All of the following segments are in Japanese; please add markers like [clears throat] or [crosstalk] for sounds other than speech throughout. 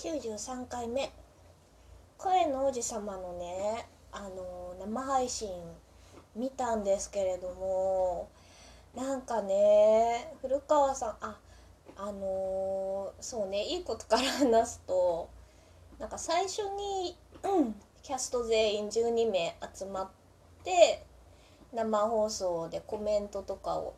93回目。声の王子様のねあの生配信見たんですけれどもなんかね古川さんああのそうねいいことから話すとなんか最初に、うん、キャスト全員12名集まって生放送でコメントとかを、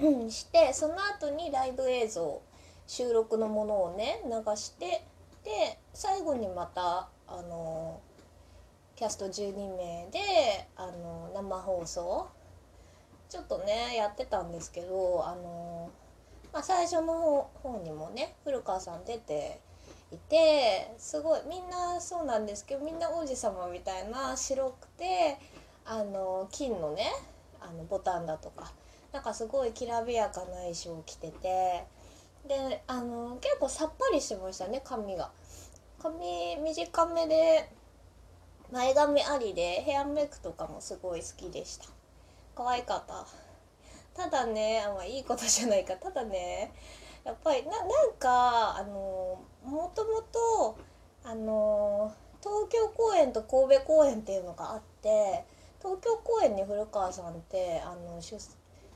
うん、してその後にライブ映像収録のものをね流してで最後にまたあのキャスト12名であの生放送ちょっとねやってたんですけどあの、まあ、最初の方にもね古川さん出ていてすごいみんなそうなんですけどみんな王子様みたいな白くてあの金のねあのボタンだとかなんかすごいきらびやかな衣装を着ててであの結構さっぱりしましたね髪が。髪短めで前髪ありでヘアメイクとかもすごい好きでした。可愛かった。ただねあ、まあ、いいことじゃないか。ただねやっぱりななんかあのもともとあの東京公演と神戸公演っていうのがあって東京公演に古川さんってあの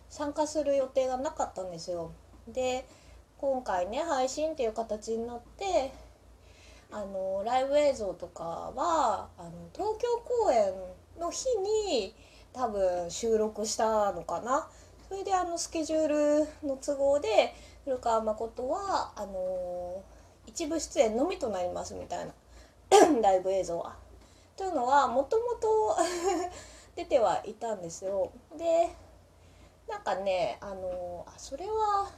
参加する予定がなかったんですよ。で今回ね配信っていう形になってあのライブ映像とかはあの東京公演の日に多分収録したのかなそれであのスケジュールの都合で古川誠はあの一部出演のみとなりますみたいな [coughs] ライブ映像は。というのはもともと出てはいたんですよ。でなんかねあのあそれは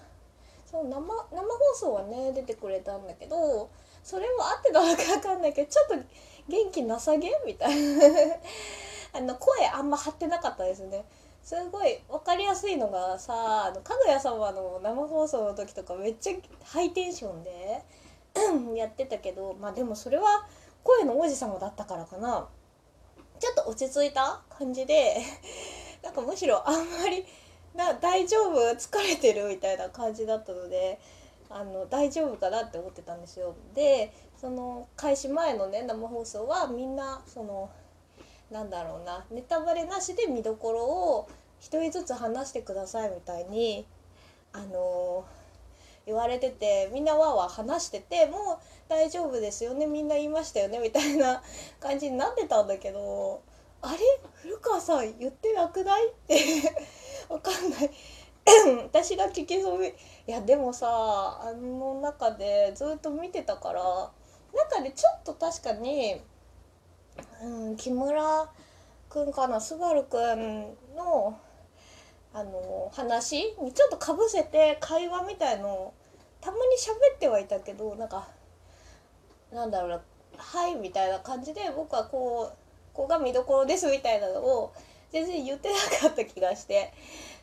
そう生生放送はね出てくれたんだけどそれも合ってたのか分かんないけどちょっと元気なさげみたいな。[laughs] あの声あんま張ってなかったですね。すごい分かりやすいのがさあのかぐや様の生放送の時とかめっちゃハイテンションで [coughs] やってたけどまあでもそれは声の王子様だったからかな。ちょっと落ち着いた感じで [laughs] なんかむしろあんまりな大丈夫？疲れてる？みたいな感じだったのであの大丈夫かなって思ってたんですよ。でその開始前のね生放送はみんなそのなんだろうなネタバレなしで見どころを一人ずつ話してくださいみたいにあの言われててみんなわわ話しててもう大丈夫ですよねみんな言いましたよねみたいな感じになってたんだけどあれ？古川さん言ってなくない？って。[laughs] わかんない。[clears throat] 私が聞きそび。いやでもさあの中でずっと見てたから中でちょっと確かに、うん、木村くんかなすばるくんのあの話にちょっとかぶせて会話みたいのたまに喋ってはいたけどなんかなんだろうな「はい」みたいな感じで僕はこうここが見どころですみたいなのを全然言ってなかった気がして、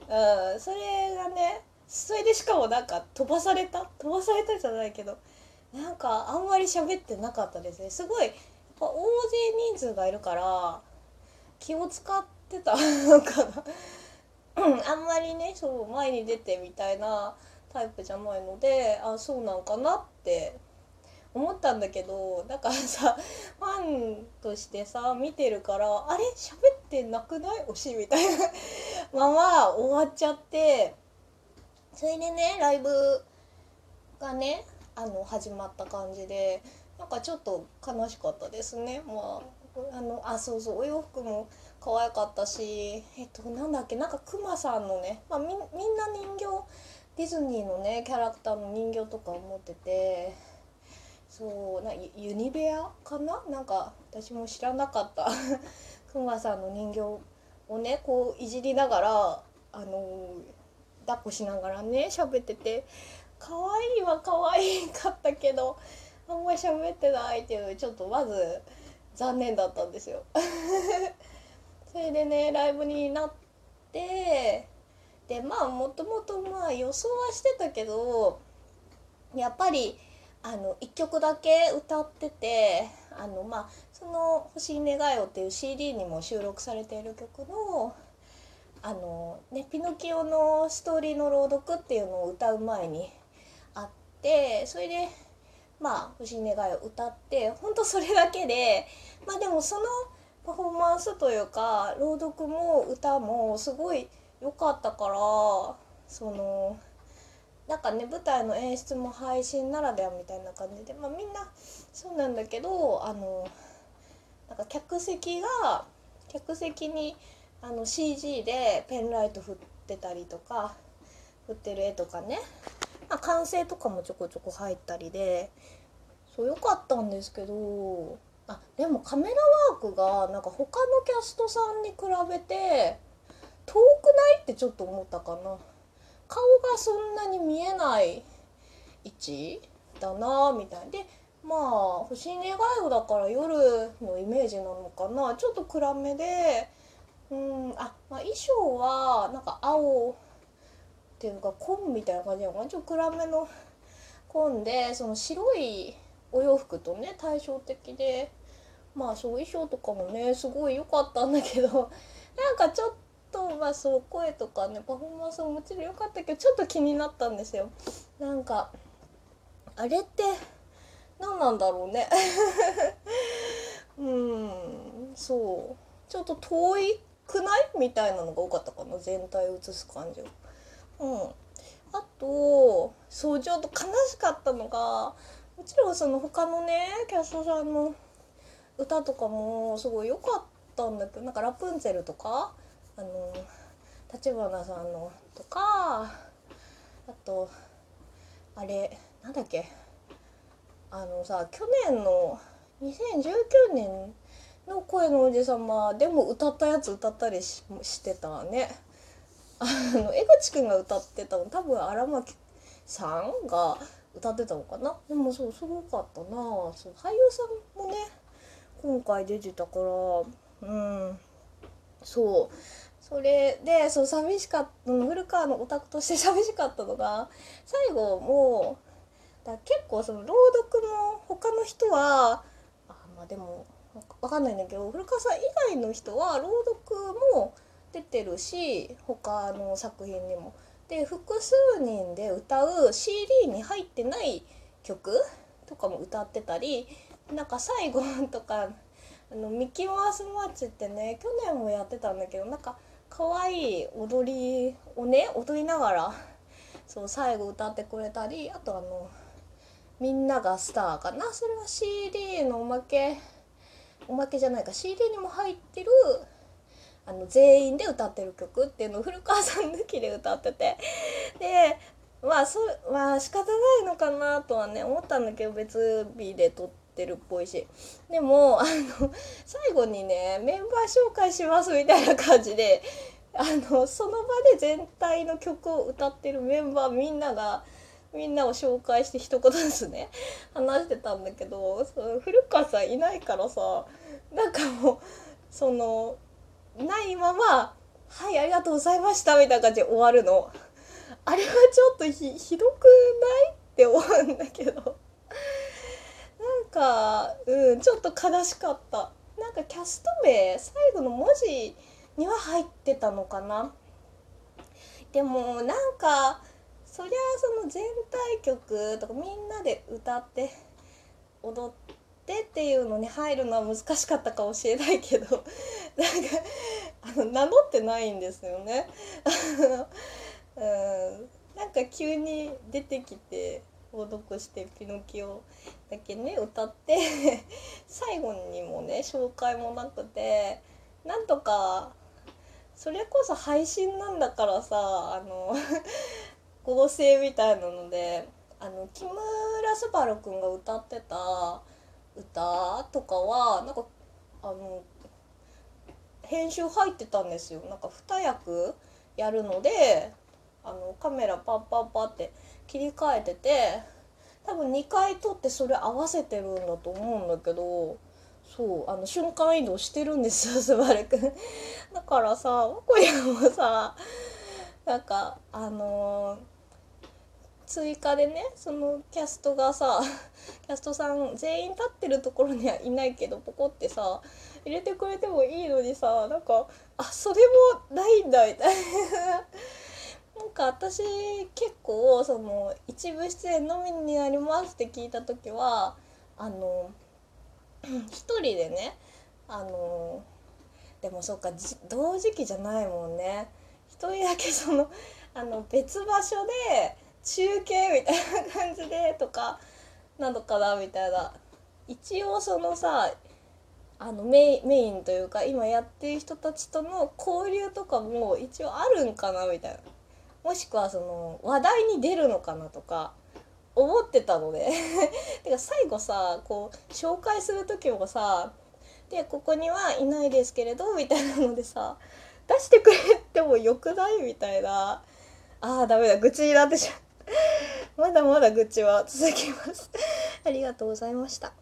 うん、それがねそれでしかもなんか飛ばされた？飛ばされたじゃないけどなんかあんまり喋ってなかったですね。すごいやっぱ大勢人数がいるから気を使ってた。のかなあんまりねそう前に出てみたいなタイプじゃないのであそうなんかなって思ったんだけどだからさファンとしてさ見てるからあれ？喋ってなくない？推しみたいな [laughs] まま終わっちゃってそれでねライブがねあの始まった感じでなんかちょっと悲しかったですね。まああのあそうそうお洋服も可愛かったしえっとなんだっけ？なんかクマさんのね、まあ、みみんな人形？ディズニーのねキャラクターの人形とかを持っててそうなユニベアかな？なんか私も知らなかった [laughs] くまさんの人形をねこういじりながらあの抱っこしながらね喋ってて可愛いは可愛かったけどあんまり喋ってないっていうちょっとまず残念だったんですよ。[laughs] それでねライブになってでまあもともとまあ予想はしてたけどやっぱりあの1曲だけ歌っててあの、まあ、その「星に願いを」っていう CD にも収録されている曲のあの、ね、ピノキオのストーリーの朗読っていうのを歌う前にあってそれでまあ「星願い」を歌ってほんとそれだけでまあでもそのパフォーマンスというか朗読も歌もすごい良かったからそのなんかね舞台の演出も配信ならではみたいな感じでまあみんなそうなんだけどあのなんか客席が客席にあの CG でペンライト振ってたりとか振ってる絵とかね、まあ、完成とかもちょこちょこ入ったりでそう良かったんですけどあでもカメラワークがなんか他のキャストさんに比べて遠くないってちょっと思ったかな。顔がそんなに見えない位置だなみたい。でまあ星願いをだから夜のイメージなのかな。ちょっと暗めでうんあ、まあ、衣装はなんか青っていうか紺みたいな感じなのかな。ちょっと暗めの紺でその白いお洋服とね対照的で。まあそう衣装とかもねすごい良かったんだけど。なんかちょっととまあそう声とかねパフォーマンスももちろん良かったけどちょっと気になったんですよ。なんかあれって何なんだろうね。[laughs] うんそう。ちょっと遠いくない？みたいなのが多かったかな全体を映す感じうん。あとそうちょっと悲しかったのがもちろんその他のねキャストさんの歌とかもすごい良かったんだけどなんかラプンツェルとかあの立花さんのとかあとあれなんだっけあのさ去年の2019年の声のおじさまでも歌ったやつ歌ったりししてたね。あの江口くんが歌ってたの多分荒牧さんが歌ってたのかな。でもそうすごかったな。そう俳優さんもね今回出てたからうん。そう。それでそう寂しかった古川のオタクとして寂しかったのが最後もうだ結構その朗読も他の人はあまあでもわかんないんだけど古川さん以外の人は朗読も出てるし他の作品にも。で複数人で歌う CD に入ってない曲とかも歌ってたりなんか最後とかあのミッキーマウスマーチってね去年もやってたんだけどなんか可愛い踊りをね踊りながらそう最後歌ってくれたりあとあの「みんながスター」かな。それは CD のおまけおまけじゃないか。CD にも入ってるあの全員で歌ってる曲っていうのを古川さん抜きで歌ってて。でまあそまあ仕方ないのかなとはね思ったんだけど別日で撮っててるっぽいし。でもあの最後にねメンバー紹介しますみたいな感じであのその場で全体の曲を歌ってるメンバーみんながみんなを紹介して一言ずつね話してたんだけど古川さんいないからさなんかもうそのないまま「はいありがとうございました」みたいな感じで終わるの。あれはちょっとひどくない？って思うんだけど。かうんちょっと悲しかったなんかキャスト名最後の文字には入ってたのかなでもなんかそりゃその全体曲とかみんなで歌って踊ってっていうのに入るのは難しかったかもしれないけどなんかあの名乗ってないんですよね。うんなんか急に出てきて朗読して「ピノキオ」だけね歌って [laughs] 最後にもね紹介もなくてなんとかそれこそ配信なんだからさあの [laughs] 合成みたいなのであの木村昴君が歌ってた歌とかはなんかあの編集入ってたんですよ。なんか2役やるのであのカメラパッパッパって切り替えてて多分2回撮ってそれ合わせてるんだと思うんだけどそうあの瞬間移動してるんですよすばるくん。だからさわこやもさなんかあのー追加でねそのキャストがさキャストさん全員立ってるところにはいないけどポコってさ入れてくれてもいいのにさなんかあそれもないんだみたいな。なんか私結構その一部出演のみになりますって聞いた時はあの [clears throat] 一人でねあのでもそうか同時期じゃないもんね。一人だけその [laughs] あの別場所で中継みたいな感じでとかなのかなみたいな。一応そのさあのメイメインというか今やってる人たちとの交流とかも一応あるんかなみたいな。もしくはその話題に出るのかなとか思ってたので。[laughs] てか最後さこう紹介する時もさでここにはいないですけれどみたいなのでさ出してくれてもよくないみたいな。あーダメだ愚痴になってしまう [laughs] まだまだ愚痴は続きます。[laughs] ありがとうございました。